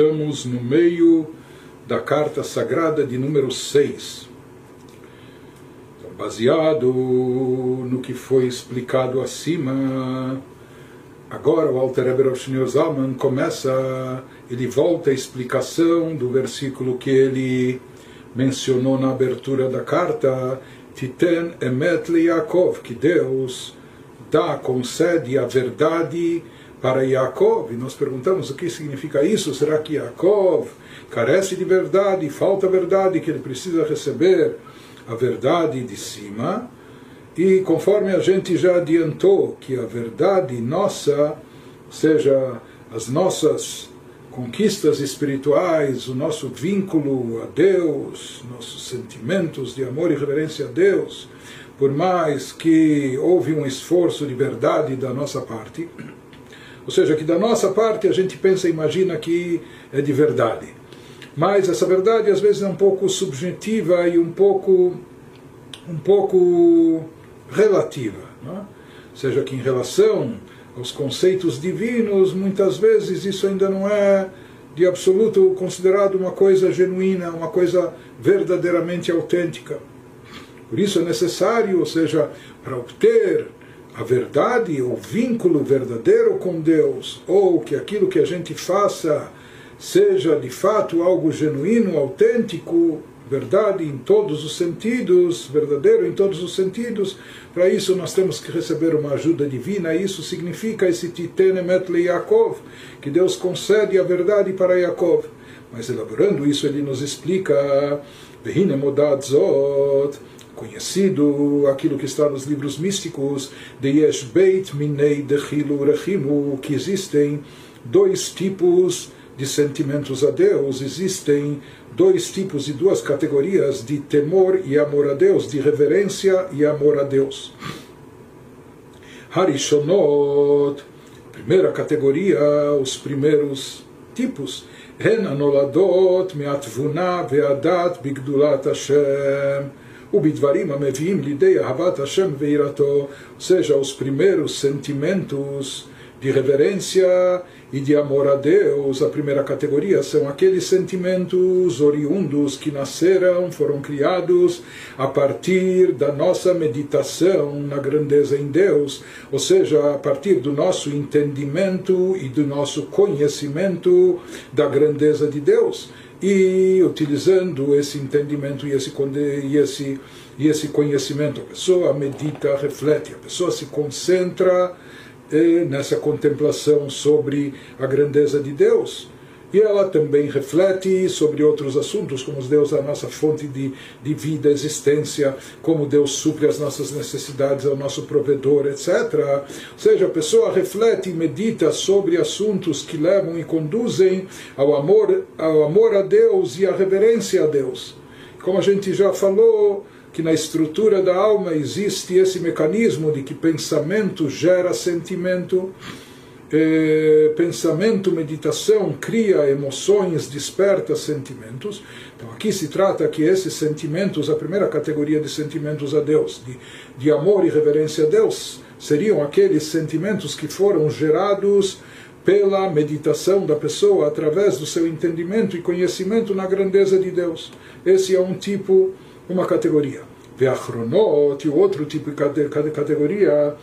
estamos no meio da carta sagrada de número 6. Então, baseado no que foi explicado acima, agora o Alter Eber Zalman começa, ele volta à explicação do versículo que ele mencionou na abertura da carta, Titen Emet Yaakov, que Deus dá, concede a verdade para Yaakov. E nós perguntamos o que significa isso. Será que Yaakov carece de verdade, falta verdade, que ele precisa receber a verdade de cima? E conforme a gente já adiantou que a verdade nossa, ou seja, as nossas conquistas espirituais, o nosso vínculo a Deus, nossos sentimentos de amor e reverência a Deus, por mais que houve um esforço de verdade da nossa parte, ou seja, que da nossa parte a gente pensa e imagina que é de verdade. Mas essa verdade às vezes é um pouco subjetiva e um pouco, um pouco relativa. É? Ou seja, que em relação aos conceitos divinos, muitas vezes isso ainda não é de absoluto considerado uma coisa genuína, uma coisa verdadeiramente autêntica. Por isso é necessário, ou seja, para obter a verdade, o vínculo verdadeiro com Deus, ou que aquilo que a gente faça seja de fato algo genuíno, autêntico, verdade em todos os sentidos, verdadeiro em todos os sentidos, para isso nós temos que receber uma ajuda divina, isso significa esse Titenemet Yaakov, que Deus concede a verdade para Yaakov. Mas elaborando isso, ele nos explica, conhecido aquilo que está nos livros místicos, de Yesh Beit Minei Dechilu Rechimu, que existem dois tipos de sentimentos a Deus, existem dois tipos e duas categorias de temor e amor a Deus, de reverência e amor a Deus. Harishonot, primeira categoria, os primeiros tipos, הן הנולדות מהתבונה והדת בגדולת השם Ubidvarim ameviim lidei ahavat Hashem veirato, ou seja, os primeiros sentimentos de reverência e de amor a Deus, a primeira categoria são aqueles sentimentos oriundos que nasceram, foram criados a partir da nossa meditação na grandeza em Deus, ou seja, a partir do nosso entendimento e do nosso conhecimento da grandeza de Deus. E utilizando esse entendimento e esse, e esse, e esse conhecimento, a pessoa medita, reflete, a pessoa se concentra nessa contemplação sobre a grandeza de Deus. E ela também reflete sobre outros assuntos, como Deus é a nossa fonte de, de vida, existência, como Deus supre as nossas necessidades, é o nosso provedor, etc. Ou seja, a pessoa reflete e medita sobre assuntos que levam e conduzem ao amor, ao amor a Deus e à reverência a Deus. Como a gente já falou, que na estrutura da alma existe esse mecanismo de que pensamento gera sentimento, eh, pensamento, meditação cria emoções, desperta sentimentos. Então aqui se trata que esses sentimentos, a primeira categoria de sentimentos a Deus, de, de amor e reverência a Deus, seriam aqueles sentimentos que foram gerados pela meditação da pessoa através do seu entendimento e conhecimento na grandeza de Deus. Esse é um tipo uma categoria. Veachronot, outro tipo de categoria,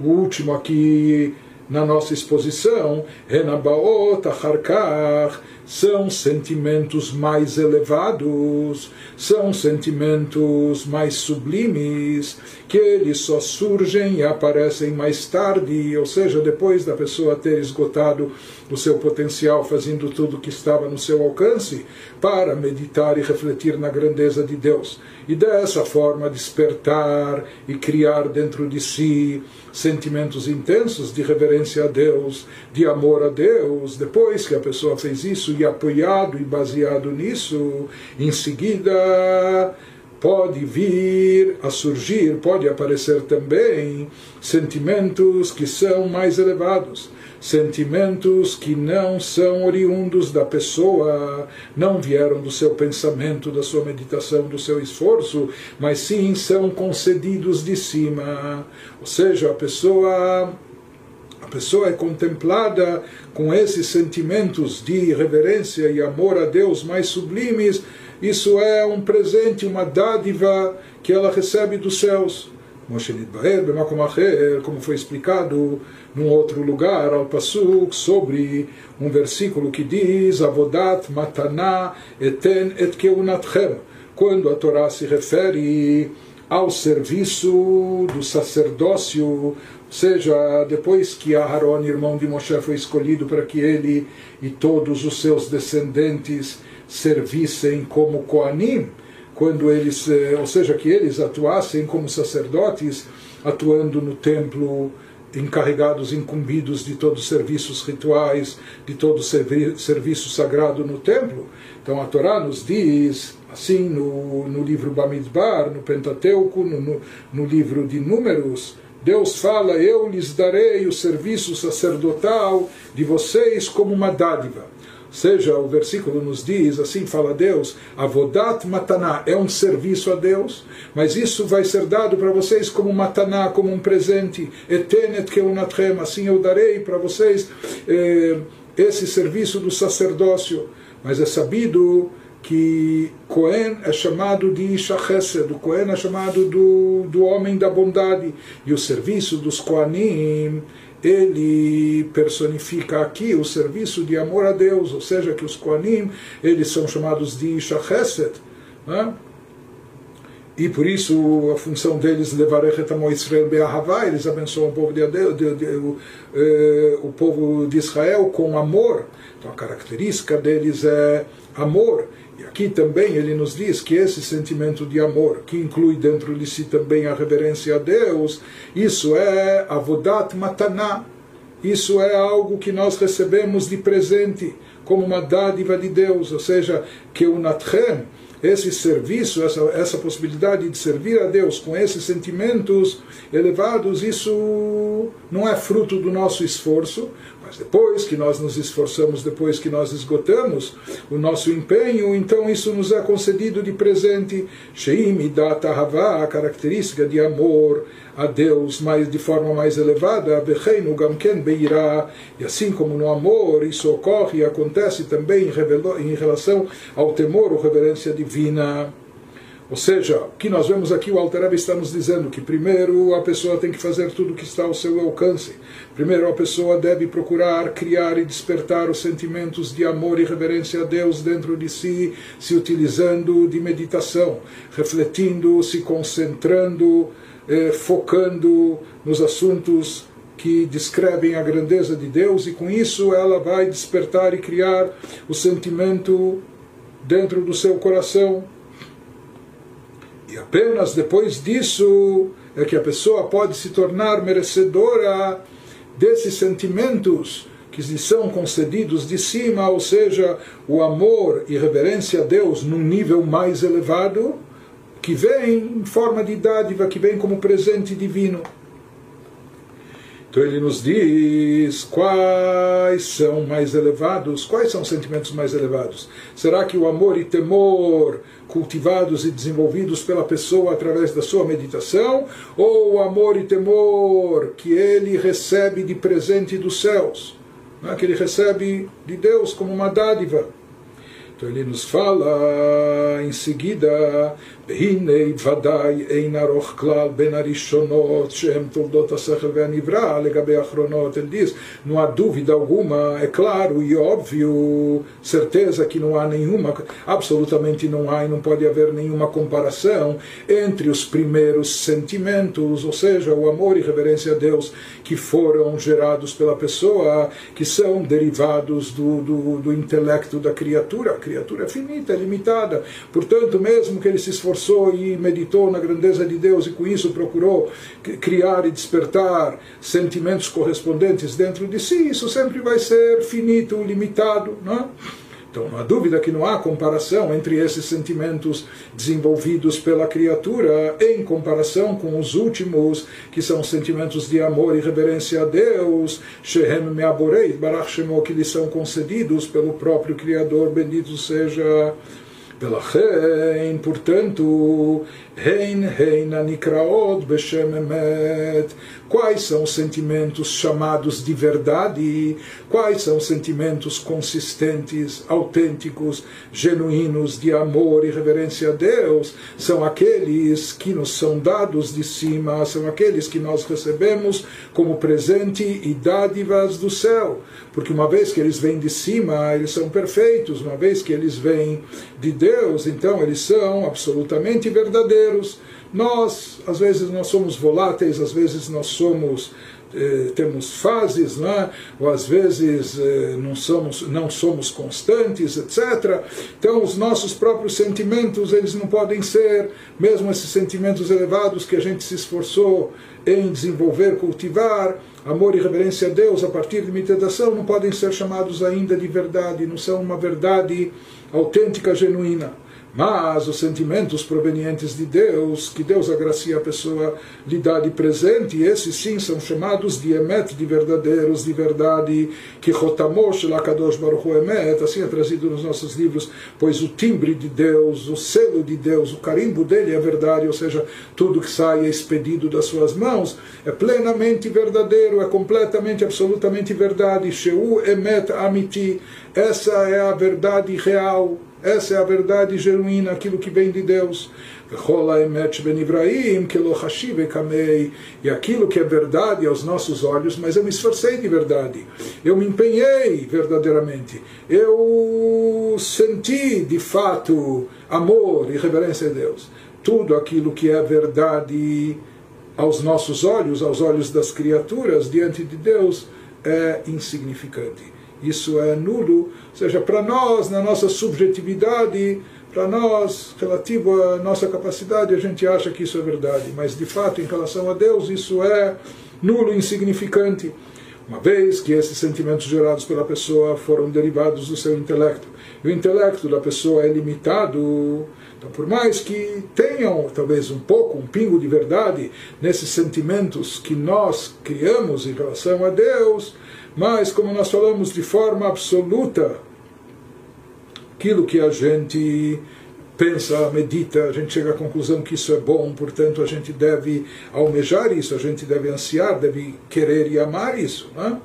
o último aqui na nossa exposição, Renabaot Acharkar, são sentimentos mais elevados, são sentimentos mais sublimes, que eles só surgem e aparecem mais tarde, ou seja, depois da pessoa ter esgotado o seu potencial, fazendo tudo o que estava no seu alcance, para meditar e refletir na grandeza de Deus. E dessa forma despertar e criar dentro de si sentimentos intensos de reverência a Deus, de amor a Deus. Depois que a pessoa fez isso e apoiado e baseado nisso, em seguida pode vir a surgir, pode aparecer também sentimentos que são mais elevados, sentimentos que não são oriundos da pessoa, não vieram do seu pensamento, da sua meditação, do seu esforço, mas sim são concedidos de cima. Ou seja, a pessoa pessoa é contemplada com esses sentimentos de reverência e amor a Deus mais sublimes. Isso é um presente, uma dádiva que ela recebe dos céus. Como foi explicado num outro lugar, ao Pasuk, sobre um versículo que diz: Avodat matana eten et keunatchem. Quando a Torá se refere ao serviço do sacerdócio, seja, depois que Aharon, irmão de Moshe, foi escolhido para que ele e todos os seus descendentes servissem como Koanim, quando eles, eh, ou seja, que eles atuassem como sacerdotes, atuando no templo, encarregados, incumbidos de todos os serviços rituais, de todo o serviço sagrado no templo. Então a Torá nos diz, assim, no, no livro Bamidbar, no Pentateuco, no, no, no livro de Números, Deus fala: Eu lhes darei o serviço sacerdotal de vocês como uma dádiva. Seja, o versículo nos diz, assim fala Deus, avodat mataná, é um serviço a Deus, mas isso vai ser dado para vocês como mataná, como um presente, etenet keunatchem, assim eu darei para vocês eh, esse serviço do sacerdócio, mas é sabido que Cohen é chamado de Isha Chesed, o Cohen é chamado do, do homem da bondade, e o serviço dos Koanim ele personifica aqui o serviço de amor a Deus, ou seja, que os Koanim, eles são chamados de Isha Chesed, né? e por isso a função deles levar a Israel Be'ahavá, eles abençoam o povo de, Deus, de, de, o, eh, o povo de Israel com amor. Então a característica deles é amor. Aqui também ele nos diz que esse sentimento de amor, que inclui dentro de si também a reverência a Deus, isso é avodat mataná. Isso é algo que nós recebemos de presente, como uma dádiva de Deus, ou seja, que o natchem, esse serviço, essa, essa possibilidade de servir a Deus com esses sentimentos elevados, isso não é fruto do nosso esforço, mas depois que nós nos esforçamos, depois que nós esgotamos o nosso empenho, então isso nos é concedido de presente. Sheim data a característica de amor a Deus mais de forma mais elevada, Becheinu Gamken Beirá, e assim como no amor isso ocorre e acontece também em relação ao temor ou reverência divina. Ou seja, o que nós vemos aqui, o Alter está nos dizendo que primeiro a pessoa tem que fazer tudo o que está ao seu alcance. Primeiro a pessoa deve procurar criar e despertar os sentimentos de amor e reverência a Deus dentro de si, se utilizando de meditação, refletindo, se concentrando, eh, focando nos assuntos que descrevem a grandeza de Deus e com isso ela vai despertar e criar o sentimento dentro do seu coração e apenas depois disso é que a pessoa pode se tornar merecedora desses sentimentos que lhe são concedidos de cima, ou seja, o amor e reverência a Deus num nível mais elevado, que vem em forma de dádiva, que vem como presente divino. Então ele nos diz quais são mais elevados, quais são os sentimentos mais elevados. Será que o amor e temor cultivados e desenvolvidos pela pessoa através da sua meditação, ou o amor e temor que ele recebe de presente dos céus, né, que ele recebe de Deus como uma dádiva. Então ele nos fala em seguida והנה ודאי אין ארוך כלל בין הראשונות שהן תולדות השכל והנברא לגבי האחרונות. Ele diz, não há dúvida alguma, é claro e óbvio, certeza que não há nenhuma, absolutamente não há e não pode haver nenhuma comparação entre os primeiros sentimentos, ou seja, o amor e reverência a Deus que foram gerados pela pessoa, que são derivados do, do, do intelecto da criatura. A criatura é finita, é limitada, portanto, mesmo que ele se esforce e meditou na grandeza de Deus e com isso procurou criar e despertar sentimentos correspondentes dentro de si, isso sempre vai ser finito, limitado, não é? Então não há dúvida que não há comparação entre esses sentimentos desenvolvidos pela criatura em comparação com os últimos, que são sentimentos de amor e reverência a Deus, Shehem Meaborei, Barach Shemo, que lhes são concedidos pelo próprio Criador, bendito seja Belachem, portanto, hein hein anikraot beshememet quais são os sentimentos chamados de verdade, quais são os sentimentos consistentes, autênticos, genuínos de amor e reverência a Deus, são aqueles que nos são dados de cima, são aqueles que nós recebemos como presente e dádivas do céu, porque uma vez que eles vêm de cima, eles são perfeitos, uma vez que eles vêm de Deus, então eles são absolutamente verdadeiros. Nós, às vezes, nós somos voláteis, às vezes nós somos eh, temos fases, né? ou às vezes eh, não, somos, não somos constantes, etc. Então, os nossos próprios sentimentos, eles não podem ser, mesmo esses sentimentos elevados que a gente se esforçou em desenvolver, cultivar, amor e reverência a Deus a partir de meditação, não podem ser chamados ainda de verdade, não são uma verdade autêntica, genuína. Mas os sentimentos provenientes de Deus, que Deus agracia a pessoa, lhe dá de presente, esses sim são chamados de emet, de verdadeiros, de verdade, que Rotamosh Lakadosh Baruch emet, assim é trazido nos nossos livros, pois o timbre de Deus, o selo de Deus, o carimbo dele é verdade, ou seja, tudo que sai é expedido das suas mãos, é plenamente verdadeiro, é completamente, absolutamente verdade. Sheu emet amiti, essa é a verdade real essa é a verdade genuína, aquilo que vem de Deus. E aquilo que é verdade aos nossos olhos, mas eu me esforcei de verdade. Eu me empenhei verdadeiramente. Eu senti de fato amor e reverência a Deus. Tudo aquilo que é verdade aos nossos olhos, aos olhos das criaturas, diante de Deus, é insignificante isso é nulo, ou seja, para nós, na nossa subjetividade, para nós, relativo à nossa capacidade, a gente acha que isso é verdade, mas de fato, em relação a Deus, isso é nulo, insignificante. Uma vez que esses sentimentos gerados pela pessoa foram derivados do seu intelecto, e o intelecto da pessoa é limitado, então, por mais que tenham talvez um pouco, um pingo de verdade nesses sentimentos que nós criamos em relação a Deus, mas, como nós falamos de forma absoluta, aquilo que a gente pensa, medita, a gente chega à conclusão que isso é bom, portanto a gente deve almejar isso, a gente deve ansiar, deve querer e amar isso. Né?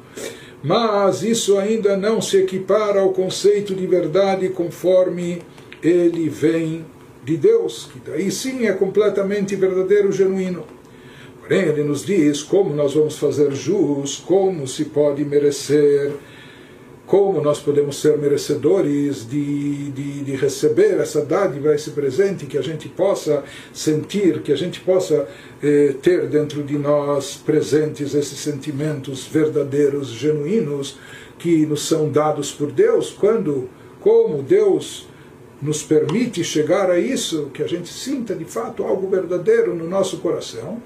Mas isso ainda não se equipara ao conceito de verdade conforme ele vem de Deus, que daí sim é completamente verdadeiro, genuíno. Porém, ele nos diz como nós vamos fazer jus, como se pode merecer, como nós podemos ser merecedores de, de, de, receber essa dádiva, esse presente, que a gente possa sentir, que a gente possa eh, ter dentro de nós presentes esses sentimentos verdadeiros, genuínos, que nos são dados por Deus, quando, como Deus nos permite chegar a isso, que a gente sinta de fato algo verdadeiro no nosso coração.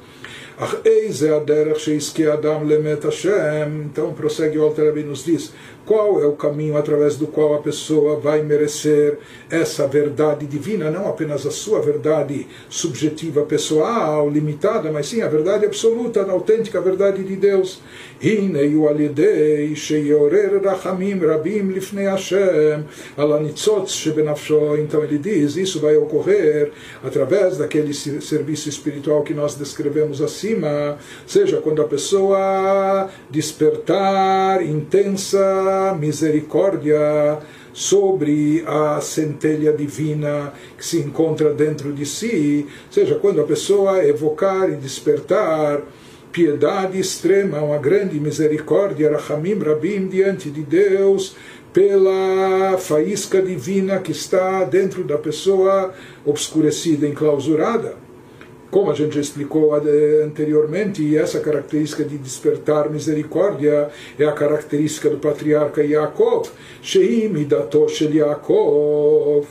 Então prossegue o Alter nos diz qual é o caminho através do qual a pessoa vai merecer essa verdade divina, não apenas a sua verdade subjetiva, pessoal, limitada, mas sim a verdade absoluta, a autêntica verdade de Deus. Então ele diz, isso vai ocorrer através daquele serviço espiritual que nós descrevemos acima, seja quando a pessoa despertar intensa misericórdia sobre a centelha divina que se encontra dentro de si, seja quando a pessoa evocar e despertar piedade extrema, uma grande misericórdia, Rahamim Rabim, diante de Deus, pela faísca divina que está dentro da pessoa obscurecida, enclausurada como a gente já explicou anteriormente, essa característica de despertar misericórdia é a característica do patriarca Yaakov. Sheim idato shel Yaakov.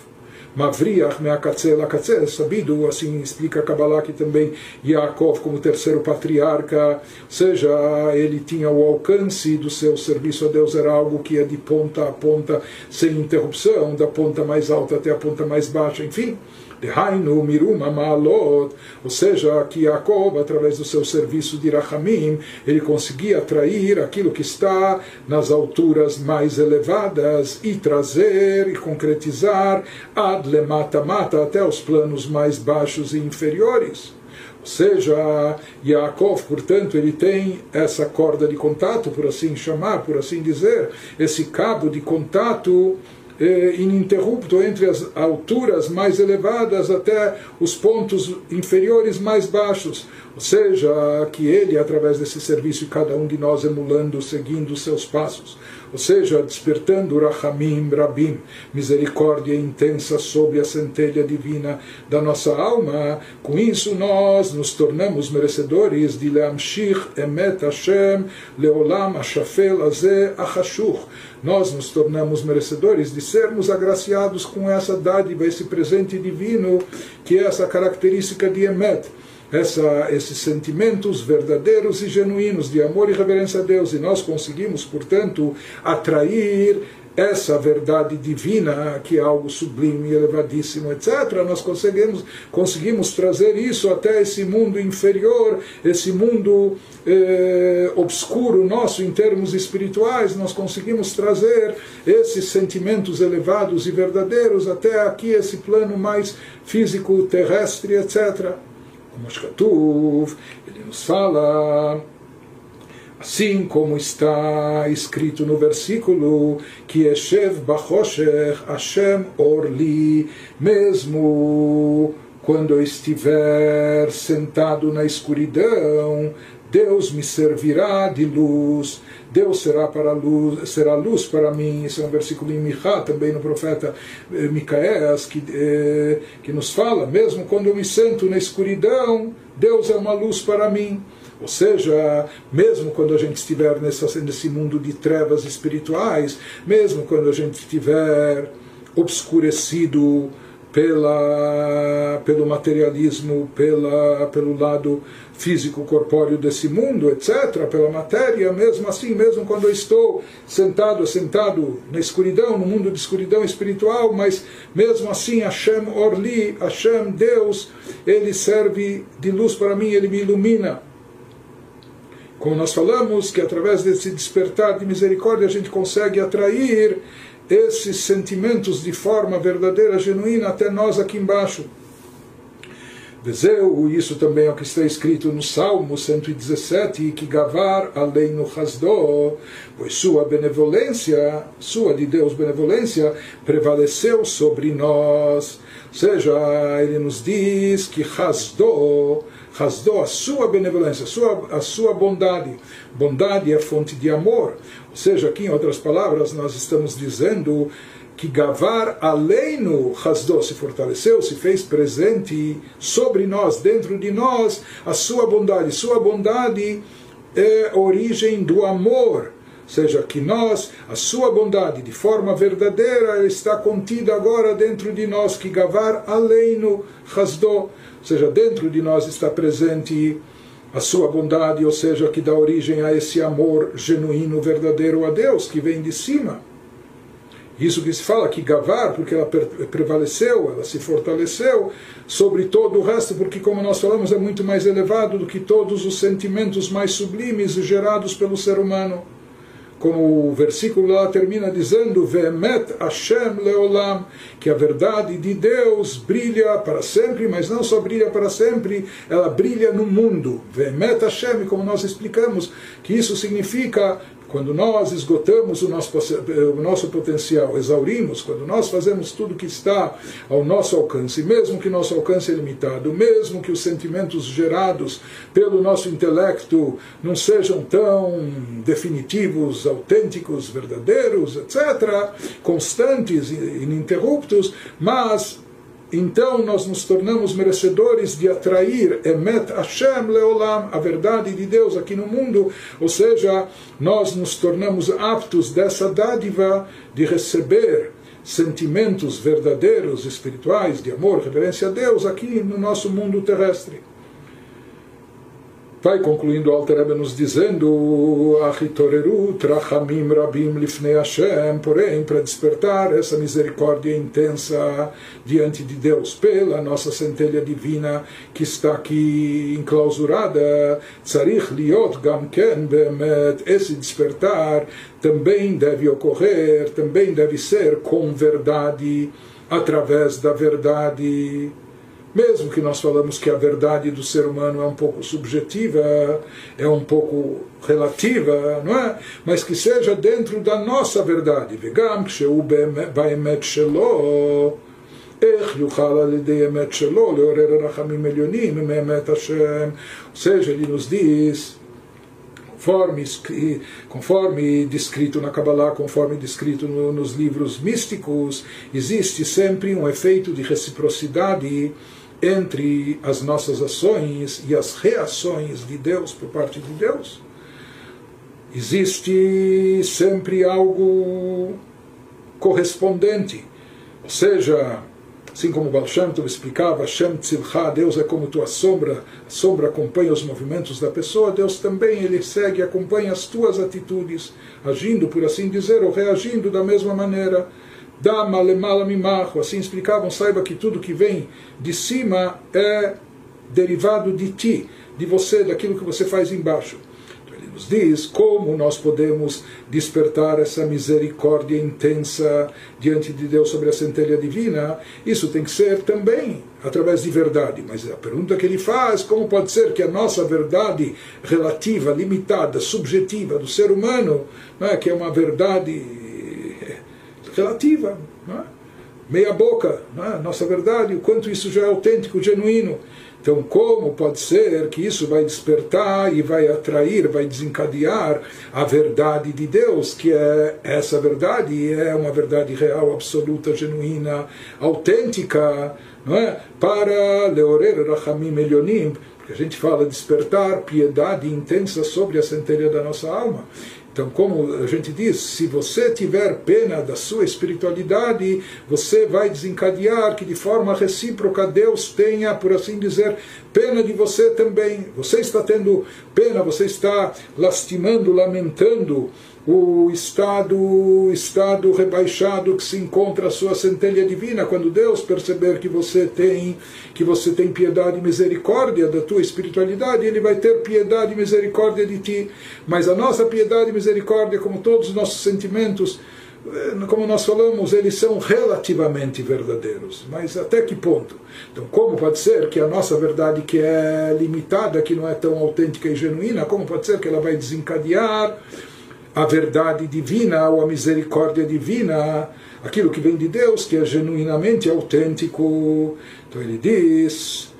Mavriach me'akatzel akatzel, sabido, assim explica Kabbalah que também Yaakov como terceiro patriarca, seja, ele tinha o alcance do seu serviço a Deus, era algo que ia de ponta a ponta, sem interrupção, da ponta mais alta até a ponta mais baixa, enfim. Dehainu miruma ma'alot, ou seja, que Jacob, através do seu serviço de Rahamim, ele conseguia atrair aquilo que está nas alturas mais elevadas e trazer e concretizar ad lemata mata até os planos mais baixos e inferiores. Ou seja, Yaakov, portanto, ele tem essa corda de contato, por assim chamar, por assim dizer, esse cabo de contato eh, ininterrupto entre as alturas mais elevadas até os pontos inferiores mais baixos. Ou seja, que ele, através desse serviço, cada um de nós emulando, seguindo os seus passos, ou seja, despertando Rahamim Rabim, misericórdia intensa sobre a centelha divina da nossa alma. Com isso, nós nos tornamos merecedores de Leamshich Emet Hashem Leolam Ashafel Azeh Achashuch. Nós nos tornamos merecedores de sermos agraciados com essa dádiva, esse presente divino, que é essa característica de Emet essa, esses sentimentos verdadeiros e genuínos de amor e reverência a Deus, e nós conseguimos, portanto, atrair essa verdade divina, que é algo sublime, elevadíssimo, etc., nós conseguimos, conseguimos trazer isso até esse mundo inferior, esse mundo eh, obscuro nosso em termos espirituais, nós conseguimos trazer esses sentimentos elevados e verdadeiros até aqui, esse plano mais físico, terrestre, etc como Shkatuv, ele nos fala, assim como está escrito no versículo, que Eshev Bachoshech Hashem Orli, mesmo quando eu estiver sentado na escuridão, Deus me servirá de luz. Deus será para luz, será luz para mim. Esse é um versículo em Michá, também no profeta eh, Micaéas, que, eh, que nos fala, mesmo quando eu me sento na escuridão, Deus é uma luz para mim. Ou seja, mesmo quando a gente estiver nessa, nesse mundo de trevas espirituais, mesmo quando a gente estiver obscurecido pela, pelo materialismo, pela, pelo lado físico corpóreo desse mundo, etc., pela matéria, mesmo assim, mesmo quando eu estou sentado, sentado na escuridão, no mundo de escuridão espiritual, mas mesmo assim, Hashem Orli, Hashem, Deus, ele serve de luz para mim, ele me ilumina. Como nós falamos, que através desse despertar de misericórdia a gente consegue atrair esses sentimentos de forma verdadeira, genuína, até nós aqui embaixo. Vezeu, isso também é o que está escrito no Salmo 117, que Gavar além no Hasdó, pois sua benevolência, sua de Deus benevolência, prevaleceu sobre nós. Ou seja, ele nos diz que Hasdó, Hasdó, a sua benevolência, a sua, a sua bondade, bondade é fonte de amor. Seja, aqui em outras palavras, nós estamos dizendo que Gavar Aleinu Hasdó se fortaleceu, se fez presente sobre nós, dentro de nós, a sua bondade. Sua bondade é origem do amor. Ou seja, que nós, a sua bondade de forma verdadeira está contida agora dentro de nós, que Gavar Aleinu Hasdó. Ou seja, dentro de nós está presente a sua bondade, ou seja, que dá origem a esse amor genuíno, verdadeiro a Deus, que vem de cima. Isso que se fala que Gavar, porque ela prevaleceu, ela se fortaleceu sobre todo o resto, porque, como nós falamos, é muito mais elevado do que todos os sentimentos mais sublimes gerados pelo ser humano. Como o versículo lá termina dizendo: Ve'emet Hashem leolam, que a verdade de Deus brilha para sempre, mas não só brilha para sempre, ela brilha no mundo. Ve'emet Hashem, como nós explicamos, que isso significa quando nós esgotamos o nosso, o nosso potencial, exaurimos, quando nós fazemos tudo que está ao nosso alcance, mesmo que nosso alcance é limitado, mesmo que os sentimentos gerados pelo nosso intelecto não sejam tão definitivos, autênticos, verdadeiros, etc., constantes, ininterruptos, mas então nós nos tornamos merecedores de atrair Emet Hashem Leolam, a verdade de Deus aqui no mundo, ou seja, nós nos tornamos aptos dessa dádiva de receber sentimentos verdadeiros, espirituais, de amor, reverência a Deus aqui no nosso mundo terrestre. Vai concluindo o Alter Rebbe nos dizendo rabim lifnei Hashem porém para despertar essa misericórdia intensa diante de Deus pela nossa centelha divina que está aqui enclausurada tzarich liot gam ken bemet esse despertar também deve ocorrer também deve ser com verdade através da verdade mesmo que nós falamos que a verdade do ser humano é um pouco subjetiva, é um pouco relativa, não é? Mas que seja dentro da nossa verdade. Vegam כשהוא באמת שלו, איך יוכל על ידי אמת שלו לעורר רחמים עליונים מאמת השם? Ou seja, ele nos diz conforme, conforme descrito na Kabbalah, conforme descrito no, nos livros místicos, existe sempre um efeito de reciprocidade entre as nossas ações e as reações de Deus por parte de Deus. Existe sempre algo correspondente, ou seja, Assim como Baal Shem Tov explicava, Shem Tzilcha, Deus é como tua sombra, a sombra acompanha os movimentos da pessoa, Deus também, ele segue, acompanha as tuas atitudes, agindo, por assim dizer, ou reagindo da mesma maneira. Dama lemala assim explicavam, saiba que tudo que vem de cima é derivado de ti, de você, daquilo que você faz embaixo nos diz como nós podemos despertar essa misericórdia intensa diante de Deus sobre a centelha divina. Isso tem que ser também através de verdade. Mas a pergunta que ele faz, como pode ser que a nossa verdade relativa, limitada, subjetiva do ser humano, é, que é uma verdade relativa, é? meia boca, é? nossa verdade, o quanto isso já é autêntico, genuíno. Então, como pode ser que isso vai despertar e vai atrair, vai desencadear a verdade de Deus, que é essa verdade, é uma verdade real, absoluta, genuína, autêntica, não é? para Leorer Rachamim Elionim, porque a gente fala despertar piedade intensa sobre a centelha da nossa alma. Então, como a gente diz, se você tiver pena da sua espiritualidade, você vai desencadear que de forma recíproca Deus tenha, por assim dizer, pena de você também. Você está tendo pena, você está lastimando, lamentando o estado, estado rebaixado que se encontra a sua centelha divina, quando Deus perceber que você tem, que você tem piedade e misericórdia da tua espiritualidade, ele vai ter piedade e misericórdia de ti. Mas a nossa piedade e misericórdia, como todos os nossos sentimentos, eh, como nós falamos, eles são relativamente verdadeiros. Mas até que ponto? Então, como pode ser que a nossa verdade, que é limitada, que não é tão autêntica e genuína, como pode ser que ela vai desencadear a verdade divina ou a misericórdia divina, aquilo que vem de Deus, que é genuinamente autêntico. Então ele diz,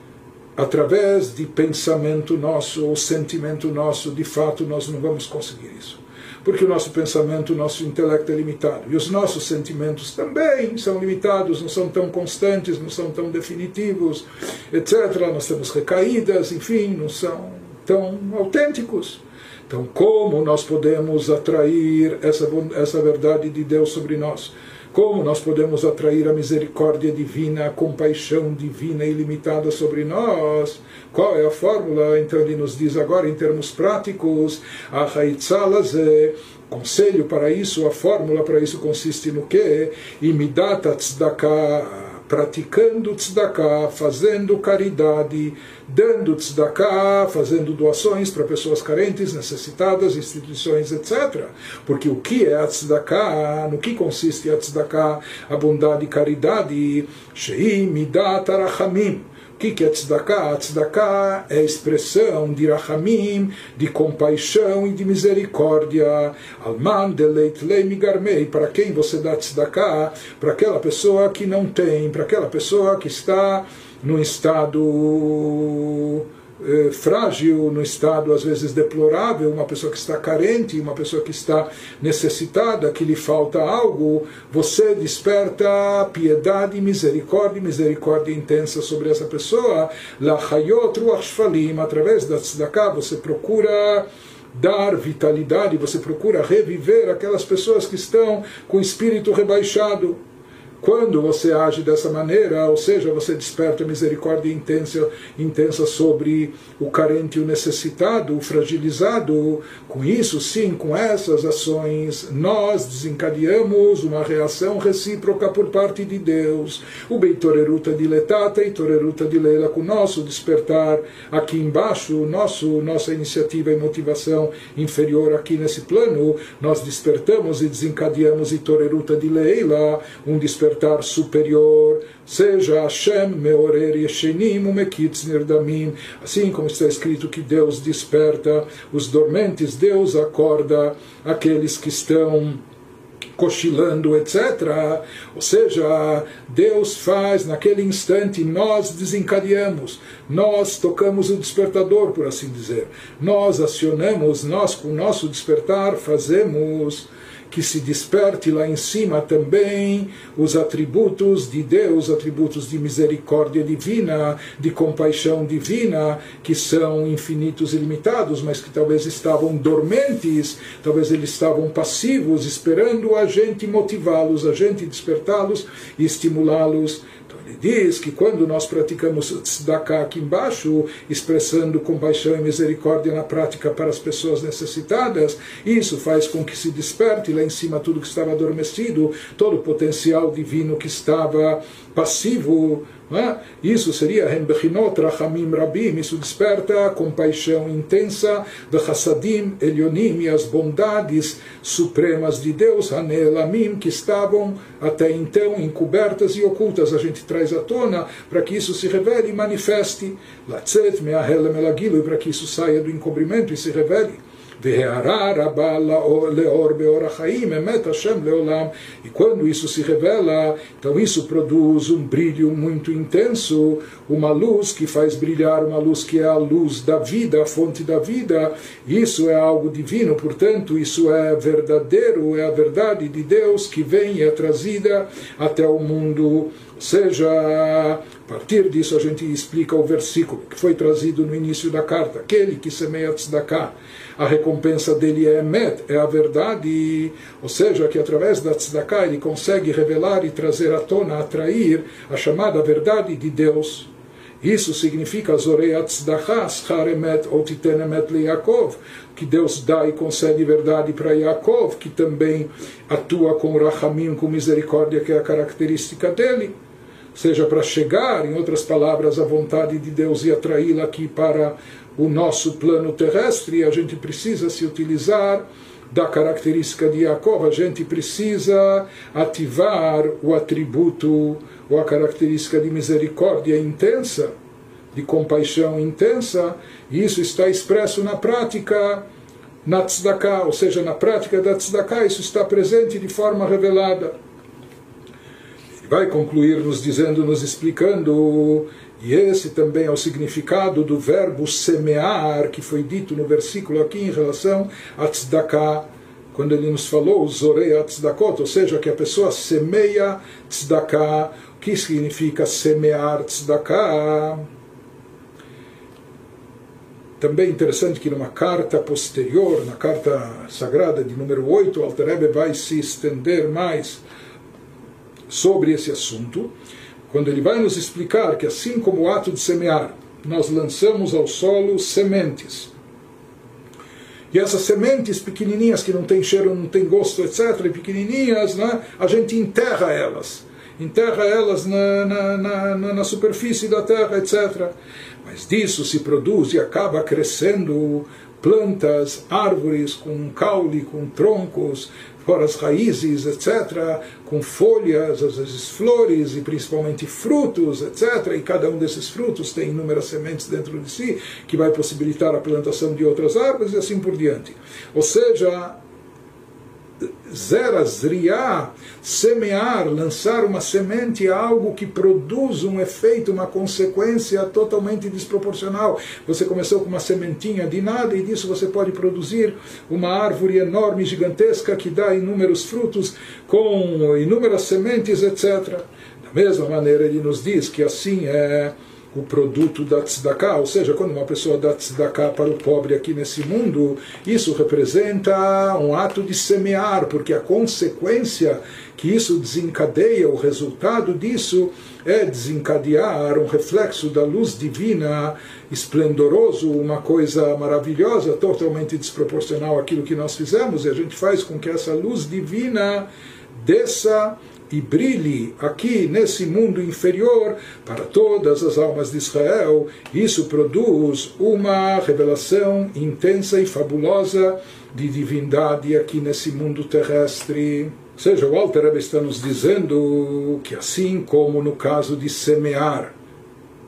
através de pensamento nosso ou sentimento nosso, de fato nós não vamos conseguir isso. Porque o nosso pensamento, o nosso intelecto é limitado. E os nossos sentimentos também são limitados, não são tão constantes, não são tão definitivos, etc. Nós temos recaídas, enfim, não são tão autênticos. Então, como nós podemos atrair essa, essa verdade de Deus sobre nós? Como nós podemos atrair a misericórdia divina, a compaixão divina ilimitada sobre nós? Qual é a fórmula? Então ele nos diz agora em termos práticos, a Haitzalaze, conselho para isso, a fórmula para isso consiste no que? Imidata tzedakah praticando tzedakah, fazendo caridade, dando tzedakah, fazendo doações para pessoas carentes, necessitadas, instituições, etc. Porque o que é a tzedakah? No que consiste a tzedakah? A bondade e caridade. Sheim midat arachamim o que, que é tzedakah? Tzedakah é expressão de rachamim, de compaixão e de misericórdia. Alman deleit migarmei. Para quem você dá tzedakah? Para aquela pessoa que não tem, para aquela pessoa que está num estado eh, frágil, no estado às vezes deplorável, uma pessoa que está carente, uma pessoa que está necessitada, que lhe falta algo, você desperta piedade, misericórdia, misericórdia intensa sobre essa pessoa. Lachayot ruach através da tzedakah, você procura dar vitalidade, você procura reviver aquelas pessoas que estão com o espírito rebaixado quando você age dessa maneira, ou seja, você desperta misericórdia intensa, intensa sobre o carente, o necessitado, o fragilizado, com isso, sim, com essas ações, nós desencadeamos uma reação recíproca por parte de Deus. O Beitoreruta diletata e Toreruta dilela com o nosso despertar aqui embaixo, nosso, nossa iniciativa e motivação inferior aqui nesse plano, nós despertamos e desencadeamos e Toreruta dileila, um despertar despertar superior, seja Hashem meorer yeshenim umekitz nirdamim, assim como está escrito que Deus desperta os dormentes, Deus acorda aqueles que estão cochilando, etc. Ou seja, Deus faz naquele instante, nós desencadeamos, nós tocamos o despertador, por assim dizer. Nós acionamos, nós com o nosso despertar fazemos que se desperte lá em cima também os atributos de Deus, atributos de misericórdia divina, de compaixão divina, que são infinitos e limitados, mas que talvez estavam dormentes, talvez eles estavam passivos, esperando a gente motivá-los, a gente despertá-los e estimulá-los. Ele diz que quando nós praticamos tzedakah aqui embaixo, expressando compaixão e misericórdia na prática para as pessoas necessitadas, isso faz com que se desperte lá em cima tudo que estava adormecido, todo o potencial divino que estava passivo é? Isso seria Hembechinot Rachamim Rabim, isso desperta a compaixão intensa de Hassadim Elionim e as bondades supremas de Deus, Hanelamim, que estavam até então encobertas e ocultas. A gente traz à tona para que isso se revele e manifeste. Latzet Meahelem Elagilu, para que isso saia do encobrimento e se revele. E quando isso se revela, então isso produz um brilho muito intenso, uma luz que faz brilhar, uma luz que é a luz da vida, a fonte da vida. Isso é algo divino, portanto, isso é verdadeiro, é a verdade de Deus que vem e é trazida até o mundo. Ou seja, a partir disso a gente explica o versículo que foi trazido no início da carta: aquele que semeia tzedakah a recompensa dele é Emet, é a verdade, ou seja, que através da tzedakah ele consegue revelar e trazer à tona, atrair a chamada verdade de Deus. Isso significa que Deus dá e concede verdade para Yaakov, que também atua com Rahamim, com misericórdia, que é a característica dele seja para chegar, em outras palavras, à vontade de Deus e atraí-la aqui para o nosso plano terrestre, a gente precisa se utilizar da característica de Yaakov, a gente precisa ativar o atributo ou a característica de misericórdia intensa, de compaixão intensa, e isso está expresso na prática na tzedakah, ou seja, na prática da tzedakah, isso está presente de forma revelada. Ele vai concluir nos dizendo, nos explicando e esse também é o significado do verbo semear, que foi dito no versículo aqui em relação a tzedakah, quando ele nos falou, zorei tzedakot, ou seja, que a pessoa semeia tzedakah. O que significa semear tzedakah? Também interessante que numa carta posterior, na carta sagrada de número 8, o Alter vai se estender mais sobre esse assunto quando ele vai nos explicar que assim como o ato de semear, nós lançamos ao solo sementes. E essas sementes pequenininhas que não têm cheiro, não têm gosto, etc., e pequenininhas, né, a gente enterra elas. Enterra elas na, na, na, na superfície da terra, etc. Mas disso se produz e acaba crescendo plantas, árvores com caule, com troncos, fora as raízes, etc., com folhas, às vezes flores e principalmente frutos, etc. E cada um desses frutos tem inúmeras sementes dentro de si, que vai possibilitar a plantação de outras árvores e assim por diante. Ou seja, zerazriá, semear, lançar uma semente é algo que produz um efeito, uma consequência totalmente desproporcional. Você começou com uma sementinha de nada e disso você pode produzir uma árvore enorme, gigantesca, que dá inúmeros frutos com inúmeras sementes, etc. Da mesma maneira, ele nos diz que assim é o produto da tzedakah, ou seja, quando uma pessoa dá tzedakah para o pobre aqui nesse mundo, isso representa um ato de semear, porque a consequência que isso desencadeia, o resultado disso é desencadear um reflexo da luz divina esplendoroso, uma coisa maravilhosa, totalmente desproporcional àquilo que nós fizemos, e a gente faz com que essa luz divina desça e brilhe aqui nesse mundo inferior para todas as almas de Israel. Isso produz uma revelação intensa e fabulosa de divindade aqui nesse mundo terrestre. Ou seja, o Alter está nos dizendo que assim como no caso de semear,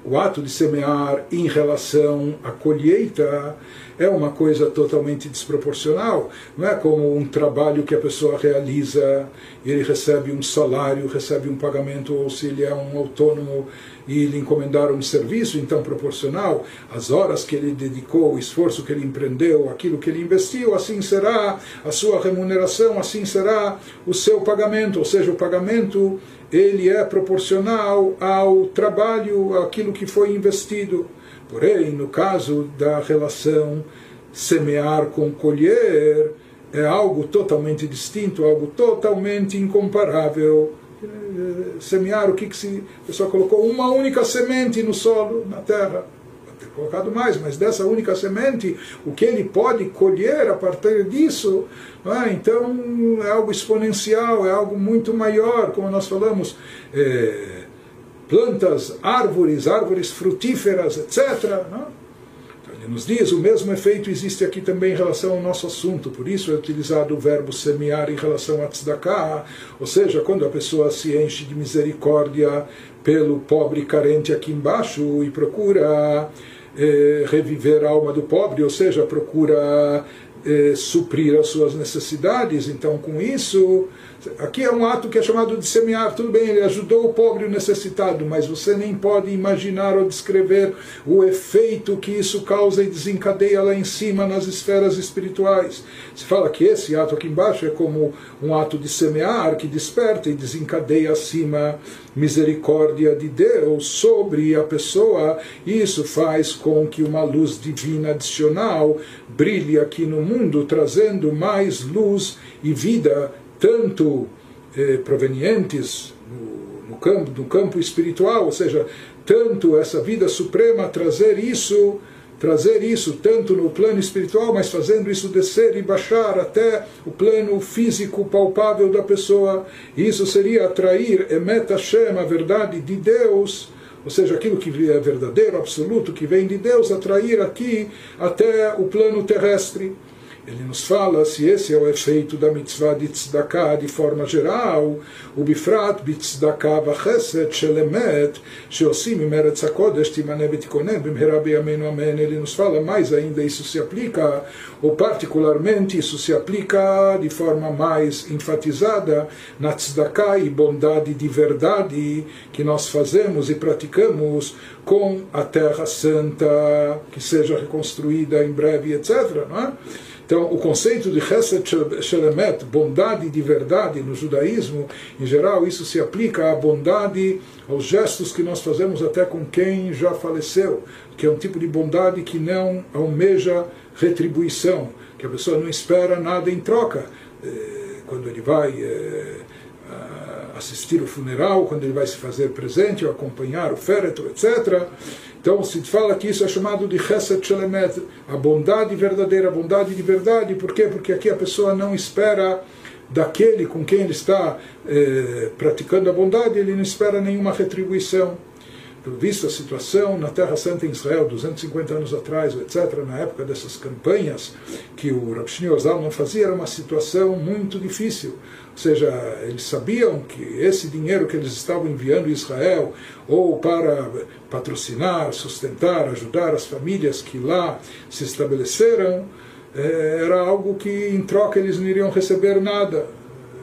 o ato de semear em relação à colheita é uma coisa totalmente desproporcional. Não é como um trabalho que a pessoa realiza ele recebe um salário, recebe um pagamento, ou se ele é um autônomo e lhe encomendaram um serviço, então proporcional às horas que ele dedicou, o esforço que ele empreendeu, aquilo que ele investiu, assim será a sua remuneração, assim será o seu pagamento, ou seja, o pagamento ele é proporcional ao trabalho, aquilo que foi investido. Porém, no caso da relação semear com colher, é algo totalmente distinto, algo totalmente incomparável. Semear, o que, que se. A pessoa colocou uma única semente no solo, na terra. Pode ter colocado mais, mas dessa única semente, o que ele pode colher a partir disso, é? então é algo exponencial, é algo muito maior, como nós falamos. É, plantas, árvores, árvores frutíferas, etc. Não? Ele nos diz, o mesmo efeito existe aqui também em relação ao nosso assunto, por isso é utilizado o verbo semear em relação a tzedakah, ou seja, quando a pessoa se enche de misericórdia pelo pobre carente aqui embaixo e procura eh, reviver a alma do pobre, ou seja, procura eh, suprir as suas necessidades, então com isso Aqui é um ato que é chamado de semear. Tudo bem, ele ajudou o pobre e o necessitado, mas você nem pode imaginar ou descrever o efeito que isso causa e desencadeia lá em cima nas esferas espirituais. Se fala que esse ato aqui embaixo é como um ato de semear que desperta e desencadeia acima misericórdia de Deus sobre a pessoa. Isso faz com que uma luz divina adicional brilhe aqui no mundo, trazendo mais luz e vida tanto eh, provenientes no, no, campo, no campo espiritual, ou seja, tanto essa vida suprema trazer isso, trazer isso tanto no plano espiritual, mas fazendo isso descer e baixar até o plano físico palpável da pessoa. Isso seria atrair Emet Hashem, a verdade de Deus, ou seja, aquilo que é verdadeiro, absoluto, que vem de Deus, atrair aqui até o plano terrestre. Ele nos fala se esse é o efeito da mitzvah de tzedakah de forma geral, o bifrat b'tzedakah v'chesed shelemet sheosim imeretz hakodesh timane betikonem b'mhera b'yameinu amen. Ele nos fala mais ainda, isso se aplica, ou particularmente isso se aplica de forma mais enfatizada na tzedakah e bondade de verdade que nós fazemos e praticamos com a Terra Santa, que seja reconstruída em breve, etc. Não é? Então, o conceito de Chesed Shelemet, bondade de verdade no judaísmo, em geral, isso se aplica à bondade, aos gestos que nós fazemos até com quem já faleceu, que é um tipo de bondade que não almeja retribuição, que a pessoa não espera nada em troca. Eh, quando ele vai eh, assistir o funeral, quando ele vai se fazer presente, ou acompanhar o féretro, etc. Então se fala que isso é chamado de Chesed Shelemet, a bondade verdadeira, a bondade de verdade. Por quê? Porque aqui a pessoa não espera daquele com quem ele está eh, praticando a bondade, ele não espera nenhuma retribuição. Visto, a situação na Terra Santa em Israel, 250 anos atrás, etc., na época dessas campanhas que o Rav Shneur não fazia, era uma situação muito difícil. Ou seja, eles sabiam que esse dinheiro que eles estavam enviando a Israel, ou para patrocinar, sustentar, ajudar as famílias que lá se estabeleceram, eh, era algo que em troca eles não iriam receber nada,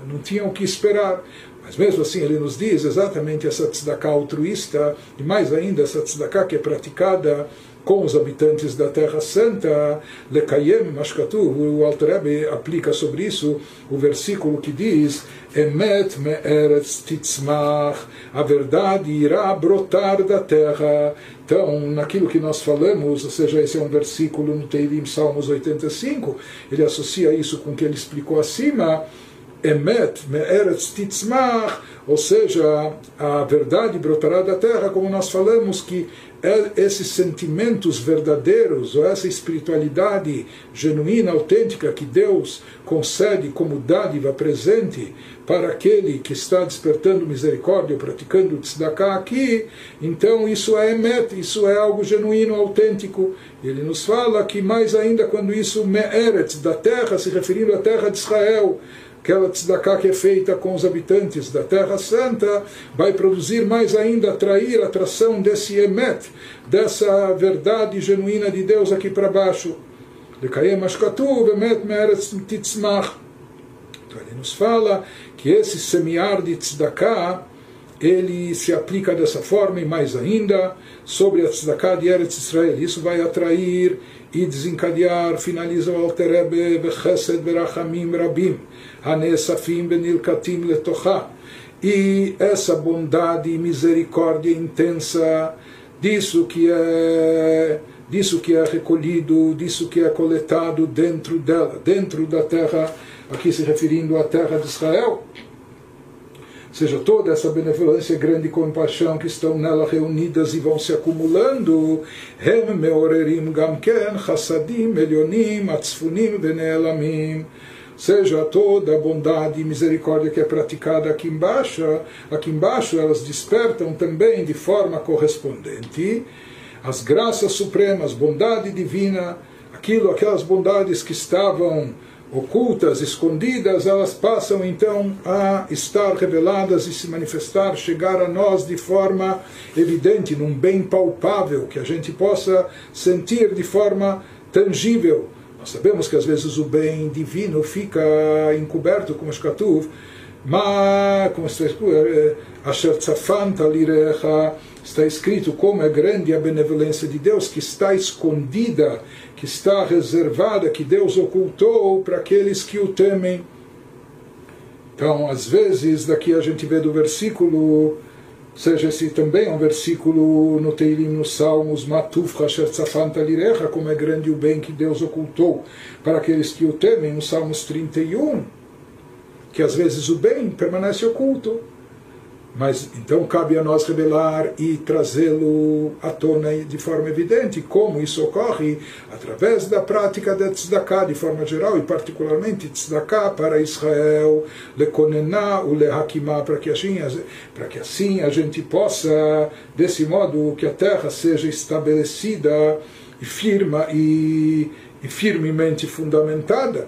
não tinham o que esperar. Mas mesmo assim ele nos diz exatamente essa tzedakah altruísta, e mais ainda essa tzedakah que é praticada com os habitantes da Terra Santa, Lekayem Mashkatu, o Alter aplica sobre isso o versículo que diz Emet me'eretz titzmach, a verdade irá brotar da terra. Então, naquilo que nós falamos, ou seja, esse é um versículo no Teirim, Salmos 85, ele associa isso com o que ele explicou acima, Emet me'eretz titzmach, ou seja, a verdade brotará da terra, como nós falamos que é esses sentimentos verdadeiros, ou essa espiritualidade genuína, autêntica que Deus concede como dádiva presente para aquele que está despertando misericórdia, praticando tzedakah aqui, então isso é emet, isso é algo genuíno, autêntico. Ele nos fala que mais ainda quando isso me'eret, da terra, se referindo à terra de Israel, aquela tzedakah que é feita com os habitantes da Terra Santa, vai produzir mais ainda, atrair a atração desse emet, dessa verdade genuína de Deus aqui para baixo. Então ele nos fala que esse semear de tzedakah, ele se aplica dessa forma e mais ainda sobre a tzedakah de Eretz Israel. Isso vai atrair e desencadear, finaliza o Alterebe, Bechesed, Berachamim, Rabim, Hanesafim, Benilkatim, Letochá. E essa bondade e misericórdia intensa disso que é disso que é recolhido, disso que é coletado dentro dela, dentro da terra, aqui se referindo à terra de Israel, seja, toda essa benevolência, grande compaixão que estão nela reunidas e vão se acumulando, Hem meorerim gamken chassadim elionim atzfunim venelamim, seja toda a bondade e misericórdia que é praticada aqui embaixo, aqui embaixo elas despertam também de forma correspondente as graças supremas, bondade divina, aquilo, aquelas bondades que estavam ocultas, escondidas, elas passam então a estar reveladas e se manifestar, chegar a nós de forma evidente, num bem palpável, que a gente possa sentir de forma tangível. Nós sabemos que às vezes o bem divino fica encoberto, como Shkatuv, mas, como está escrito, é, está escrito como é grande a benevolência de Deus, que está escondida que está reservada, que Deus ocultou para aqueles que o temem. Então, às vezes, daqui a gente vê do versículo, seja esse também é um versículo no Teilim, nos Salmos, Matuf Hasher como é grande o bem que Deus ocultou para aqueles que o temem, nos Salmos 31, que às vezes o bem permanece oculto. Mas então cabe a nós revelar e trazê-lo à tona de forma evidente. Como isso ocorre? Através da prática da tzedakah de forma geral, e particularmente tzedakah para Israel, lekonená o lehakimá, para que assim, para que assim a gente possa, desse modo, que a terra seja estabelecida e firma e, e firmemente fundamentada.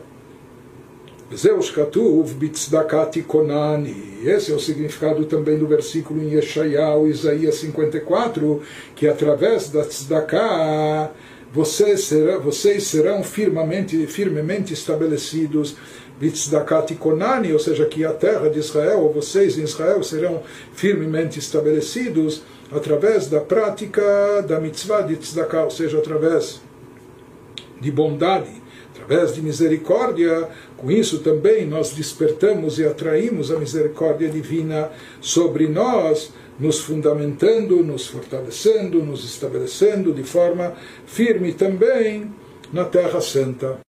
Zeus Katuv Bitzdakati Konani. Esse é o significado também do versículo em Yeshayahu, Isaías 54, que através da Tzedakah vocês, serão, vocês serão firmemente, firmemente estabelecidos Bitzdakati Konani, ou seja, que a terra de Israel, ou vocês em Israel, serão firmemente estabelecidos através da prática da mitzvah de Tzedakah, ou seja, através de bondade através de misericórdia, com isso também nós despertamos e atraímos a misericórdia divina sobre nós, nos fundamentando, nos fortalecendo, nos estabelecendo de forma firme também na Terra Santa.